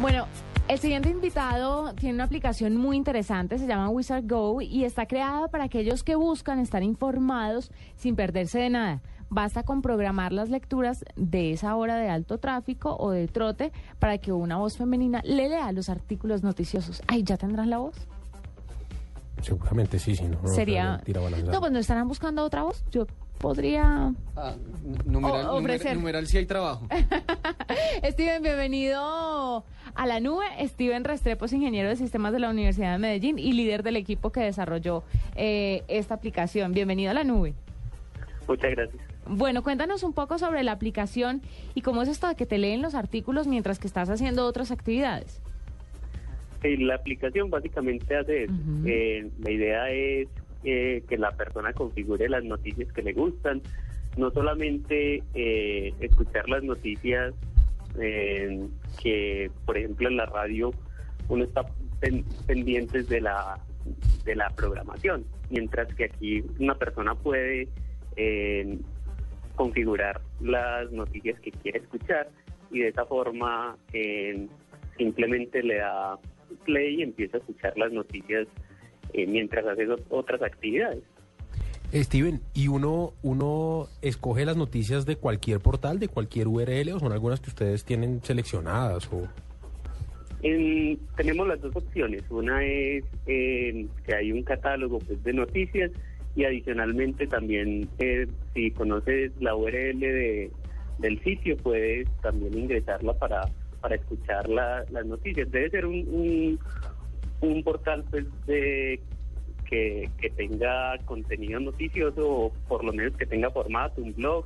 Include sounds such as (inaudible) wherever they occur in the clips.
Bueno, el siguiente invitado tiene una aplicación muy interesante, se llama Wizard Go y está creada para aquellos que buscan estar informados sin perderse de nada. Basta con programar las lecturas de esa hora de alto tráfico o de trote para que una voz femenina le lea los artículos noticiosos. Ay, ¿ya tendrán la voz? Seguramente sí, sí, no. no, Sería... No, pues no estarán buscando otra voz. Yo podría... Ah, n- numeral, O- numer- ofrecer. numeral si hay trabajo. (laughs) Steven, bienvenido a la nube. Steven Restrepo es ingeniero de sistemas de la Universidad de Medellín y líder del equipo que desarrolló eh, esta aplicación. Bienvenido a la nube. Muchas gracias. Bueno, cuéntanos un poco sobre la aplicación y cómo es esto de que te leen los artículos mientras que estás haciendo otras actividades. Eh, La aplicación básicamente hace eso. Eh, la idea es eh, que la persona configure las noticias que le gustan, no solamente eh, escuchar las noticias eh, que, por ejemplo, en la radio uno está pen- pendientes de la de la programación, mientras que aquí una persona puede eh, configurar las noticias que quiere escuchar y de esa forma simplemente le da play y empieza a escuchar las noticias eh, mientras hace ot- otras actividades. Steven, ¿y uno, uno escoge las noticias de cualquier portal, de cualquier URL, o son algunas que ustedes tienen seleccionadas? o En- tenemos las dos opciones. Una es eh, que hay un catálogo pues, de noticias y adicionalmente también eh, si conoces la URL de, del sitio puedes también ingresarla para, para escuchar la- las noticias. Debe ser un, un, un portal pues de que, que tenga contenido noticioso o por lo menos que tenga formato, un blog.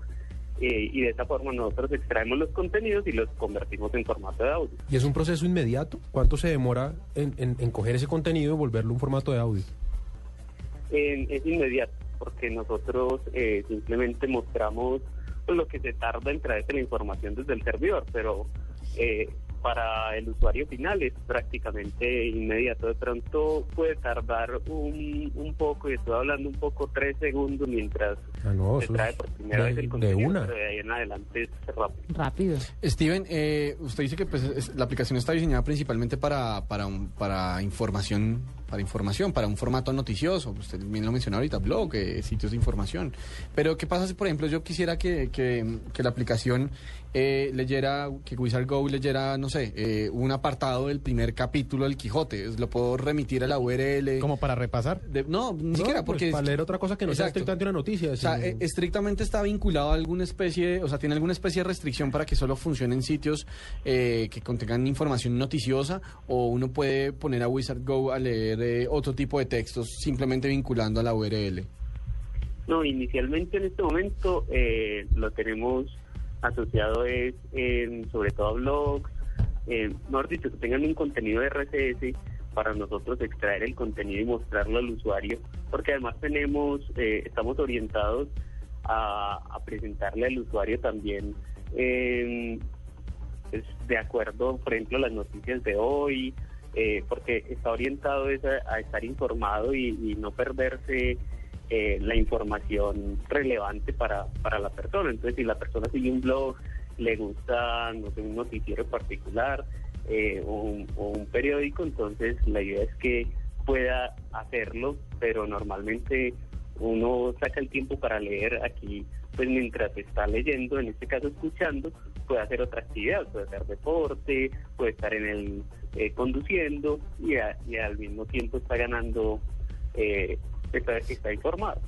eh, y de esa forma nosotros extraemos los contenidos y los convertimos en formato de audio. ¿Y es un proceso inmediato? ¿Cuánto se demora en, en- en coger ese contenido y volverlo un formato de audio? Eh, es inmediato, porque nosotros eh, simplemente mostramos lo que se tarda en traerse la información desde el servidor, pero eh, para el usuario final es prácticamente inmediato. De pronto puede tardar un, un poco, y estoy hablando un poco, tres segundos mientras Ah, no, se trae por primera de- vez el de contenido, una. pero de ahí en adelante es rápido. Rápido. Steven, eh, usted dice que pues, es- la aplicación está diseñada principalmente para, para, un- para información, para información, para un formato noticioso. Usted bien lo mencionó ahorita, blog, eh, sitios de información. Pero ¿qué pasa si, por ejemplo, yo quisiera que, que- que la aplicación eh, leyera, que Wizard Go leyera, no sé, eh, un apartado del primer capítulo del Quijote? ¿Lo puedo remitir a la URL? ¿Como para repasar? De- no, ni No, siquiera, pues, porque... para leer otra cosa que no sea estrictamente una noticia. O sea, sino- eh, estrictamente está vinculado a alguna especie, o sea, tiene alguna especie de restricción para que solo funcionen sitios eh, que contengan información noticiosa o uno puede poner a Wizard Go a leer eh, otro tipo de textos simplemente vinculando a la URL. No, inicialmente en este momento eh, lo tenemos asociado es en, sobre todo a blogs, eh, mejor dicho, que tengan un contenido de RCS para nosotros extraer el contenido y mostrarlo al usuario, porque además tenemos, eh, estamos orientados a, a presentarle al usuario también eh, pues, de acuerdo, por ejemplo, las noticias de hoy, eh, porque está orientado a, a estar informado y, y no perderse eh, la información relevante para, para la persona. Entonces, si la persona sigue un blog, le gusta, no sé, un noticiero en particular eh, o, un, o un periódico, entonces la idea es que pueda hacerlo, pero normalmente uno saca el tiempo para leer aquí, pues mientras está leyendo, en este caso escuchando, puede hacer otra actividad, puede hacer deporte, puede estar en el eh, conduciendo y, a- y al mismo tiempo está ganando, eh, está, está informado.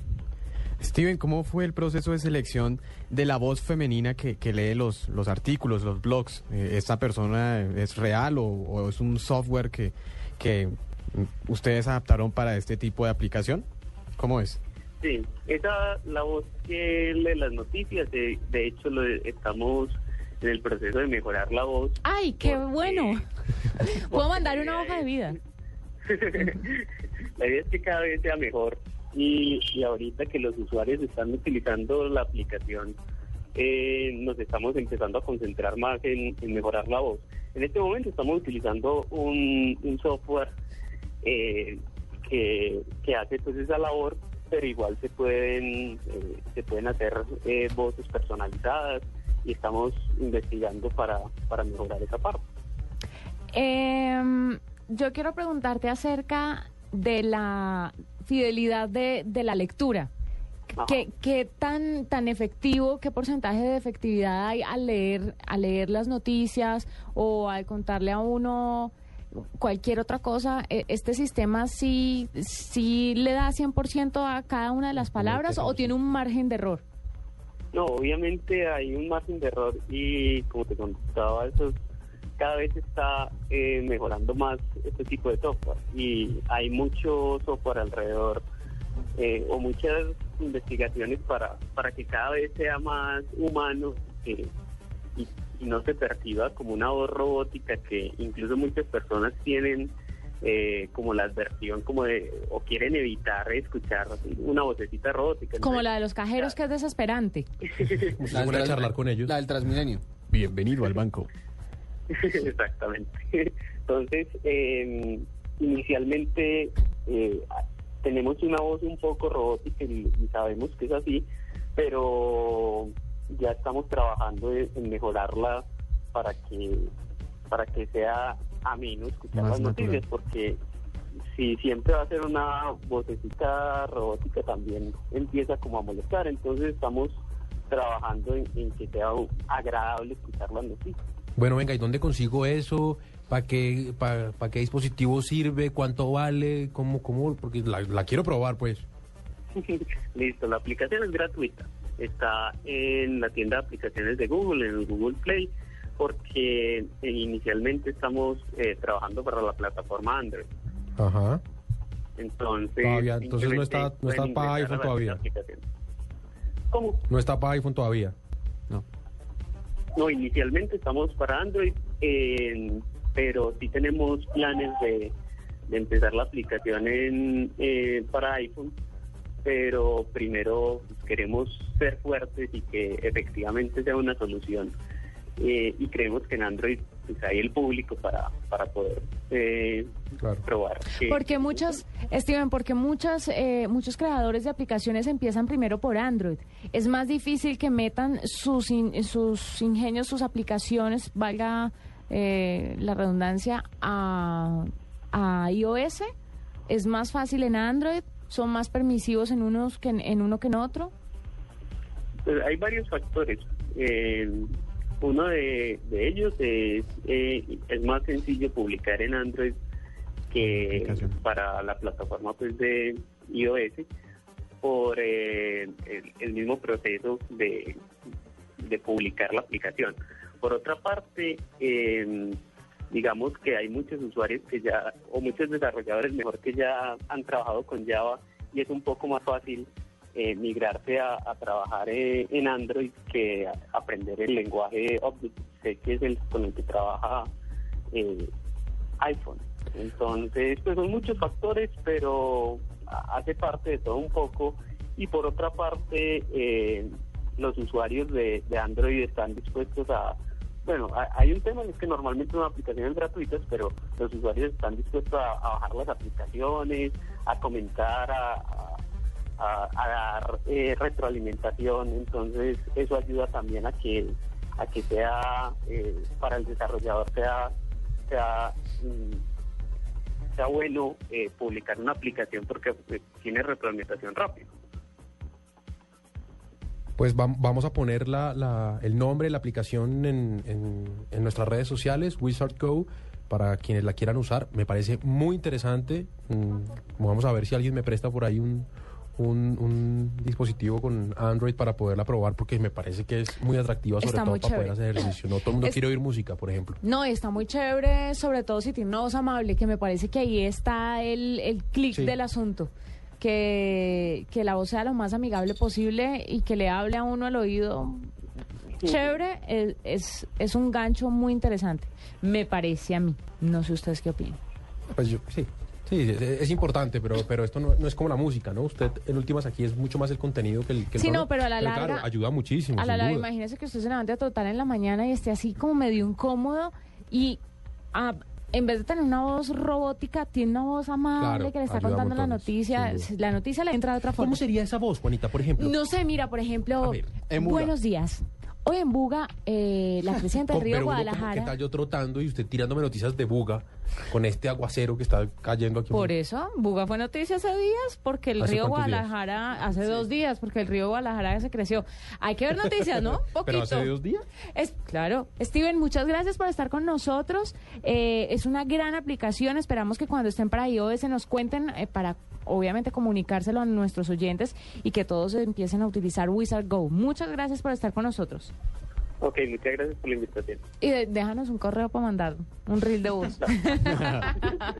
Steven, ¿cómo fue el proceso de selección de la voz femenina que, que lee los, los artículos, los blogs? Eh, ¿Esta persona es real o, o es un software que, que ustedes adaptaron para este tipo de aplicación? ¿Cómo es? Sí, esa la voz que lee las noticias, de, de hecho lo estamos en el proceso de mejorar la voz. ¡Ay, qué Porque- bueno! (laughs) Puedo mandar una hoja de vida. (laughs) la idea es que cada vez sea mejor y, y ahorita que los usuarios están utilizando la aplicación, eh, nos estamos empezando a concentrar más en, en mejorar la voz. En este momento estamos utilizando un, un software eh, que, que hace pues esa labor, pero igual se pueden eh, se pueden hacer eh, voces personalizadas y estamos investigando para, para mejorar esa parte. Em, yo quiero preguntarte acerca de la fidelidad de, de la lectura. ¿Qué, qué tan, tan efectivo, qué porcentaje de efectividad hay al leer, al leer las noticias o al contarle a uno cualquier otra cosa? E- ¿Este sistema sí, sí le da 100% a cada una de las palabras o tiene un margen de error? No, obviamente hay un margen de error y como te contaba, eso es- cada vez está eh, mejorando más este tipo de software. Y hay mucho software alrededor eh, o muchas investigaciones para, para que cada vez sea más humano y no se perciba como una voz robótica que incluso muchas personas tienen eh, como la adversión como de o quieren evitar escuchar una vocecita robótica. Como la de los cajeros, que es desesperante. (laughs) A charlar con ellos. La del Transmilenio. Bienvenido al banco. (laughs) Exactamente. Entonces, eh, inicialmente eh, tenemos una voz un poco robótica y, y sabemos que es así, pero ya estamos trabajando en, en mejorarla para que para que sea ameno escuchar Más las noticias, porque si siempre va a ser una vocecita robótica también empieza como a molestar, entonces estamos trabajando en, en que sea agradable escuchar las noticias. Bueno, venga, ¿y dónde consigo eso? ¿Para qué, para, qué dispositivo sirve? ¿Cuánto vale? ¿Cómo? cómo? Porque la, la quiero probar, pues. (laughs) Listo, la aplicación es gratuita. Está en la tienda de aplicaciones de Google, en el Google Play, porque eh, inicialmente estamos eh, trabajando para la plataforma Android. Ajá. Entonces, Todavía, entonces no está- no está para iPhone todavía. ¿Cómo? No está para iPhone todavía. No. No, inicialmente estamos para Android, eh, pero sí tenemos planes de, de empezar la aplicación en, eh, para iPhone, pero primero queremos ser fuertes y que efectivamente sea una solución. Eh, y creemos que en Android pues, hay el público para, para poder eh, Claro. probar. que- Porque muchas, Steven, porque muchas, eh, muchos creadores de aplicaciones empiezan primero por Android. Es más difícil que metan sus, in- sus ingenios, sus aplicaciones, valga eh, la redundancia, a, a iOS. Es más fácil en Android. Son más permisivos en unos que en, en uno que en otro. Pues hay varios factores. Eh, uno de, de ellos es, eh, es más sencillo publicar en Android que para la plataforma pues de iOS por eh, el, el mismo proceso de, de publicar la aplicación. Por otra parte, eh, digamos que hay muchos usuarios que ya, o muchos desarrolladores mejor que ya han trabajado con Java y es un poco más fácil eh, migrarse a, trabajar eh, en Android que aprender el lenguaje Objective-C, que es el con el que trabaja eh, iPhone. Entonces, pues son muchos factores, pero hace parte de todo un poco. Y por otra parte, eh, los usuarios de, de Android están dispuestos a... Bueno, ha- hay un tema, es que normalmente son aplicaciones gratuitas, pero los usuarios están dispuestos a bajar las aplicaciones, a comentar, a, a- dar eh, retroalimentación. Entonces, eso ayuda también a que a que sea eh, para el desarrollador sea sea mm, sea bueno eh, publicar una aplicación porque pues, tiene retroalimentación rápida. Pues vam- vamos a poner la, la- el nombre de la aplicación en, en- en nuestras redes sociales, Wizard Go, para quienes la quieran usar. Me parece muy interesante. Mm, Vamos a ver si alguien me presta por ahí un, un- un dispositivo con Android para poderla probar, porque me parece que es muy atractiva, sobre Está todo para poder hacer ejercicio. No todo el mundo Es- quiere oír música, por ejemplo. No, está muy chévere, sobre todo si tiene una voz amable, que me parece que ahí está el, el clic Sí. del asunto. Que, que la voz sea lo más amigable posible y que le hable a uno al oído. Chévere, es, es, es un gancho muy interesante, me parece a mí. No sé ustedes qué opinan. Pues yo, sí. Sí, es, importante, pero, pero esto no, no es como la música, ¿no? Usted, en últimas, aquí es mucho más el contenido que el que el Sí, no, pero a la claro, larga- ayuda muchísimo. A la larga, imagínese que usted se levante a total en la mañana y esté así como medio incómodo y ah, en vez de tener una voz robótica, tiene una voz amable Claro, que le está contando la noticia. La noticia le entra de otra forma. ¿Cómo sería esa voz, Juanita, por ejemplo? No sé, mira, por ejemplo, ver, buenos días. Hoy en Buga, eh, la presidenta del (laughs) Río Guadalajara... ¿Qué tal yo trotando y usted tirándome noticias de buga con este aguacero que está cayendo aquí? Por eso, Buga fue noticia hace días, porque el ¿Hace río cuántos días? Guadalajara, hace dos días, porque el río Guadalajara se creció. Hay que ver noticias, ¿no? (laughs) Poquito. ¿Pero hace dos días? Es, claro. Steven, muchas gracias por estar con nosotros. Eh, es una gran aplicación. Esperamos que cuando estén para iOS se nos cuenten eh, para, obviamente, comunicárselo a nuestros oyentes y que todos empiecen a utilizar Wizard Go. Muchas gracias por estar con nosotros. Ok, muchas gracias por la invitación. Y de- déjanos un correo para mandar un reel de voz. (laughs) (laughs)